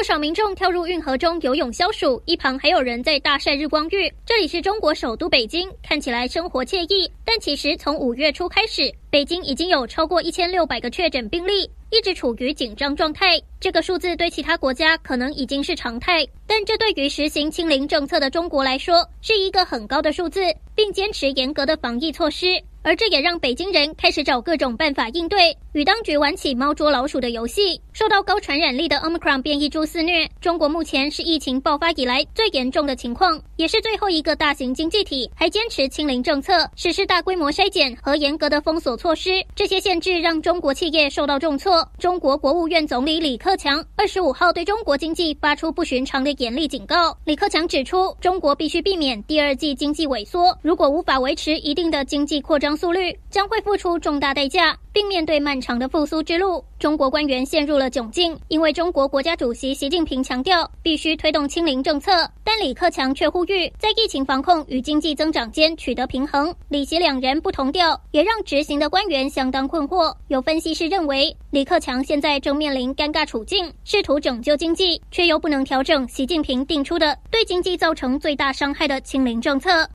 不少民众跳入运河中游泳消暑，一旁还有人在大晒日光浴。这里是中国首都北京，看起来生活惬意，但其实从五月初开始，北京已经有超过一千六百个确诊病例，一直处于紧张状态。这个数字对其他国家可能已经是常态，但这对于实行清零政策的中国来说，是一个很高的数字，并坚持严格的防疫措施。而这也让北京人开始找各种办法应对，与当局玩起猫捉老鼠的游戏。受到高传染力的 Omicron 变异株肆虐，中国目前是疫情爆发以来最严重的情况，也是最后一个大型经济体还坚持清零政策，实施大规模筛检和严格的封锁措施。这些限制让中国企业受到重挫。中国国务院总理李克强二十五号对中国经济发出不寻常的严厉警告。李克强指出，中国必须避免第二季经济萎缩，如果无法维持一定的经济扩张张速率，将会付出重大代价，并面对漫长的复苏之路。中国官员陷入了窘境，因为中国国家主席习近平强调必须推动清零政策，但李克强却呼吁在疫情防控与经济增长间取得平衡。李习两人不同调，也让执行的官员相当困惑。有分析师认为，李克强现在正面临尴尬处境，试图拯救经济，却又不能调整习近平定出的对经济造成最大伤害的清零政策。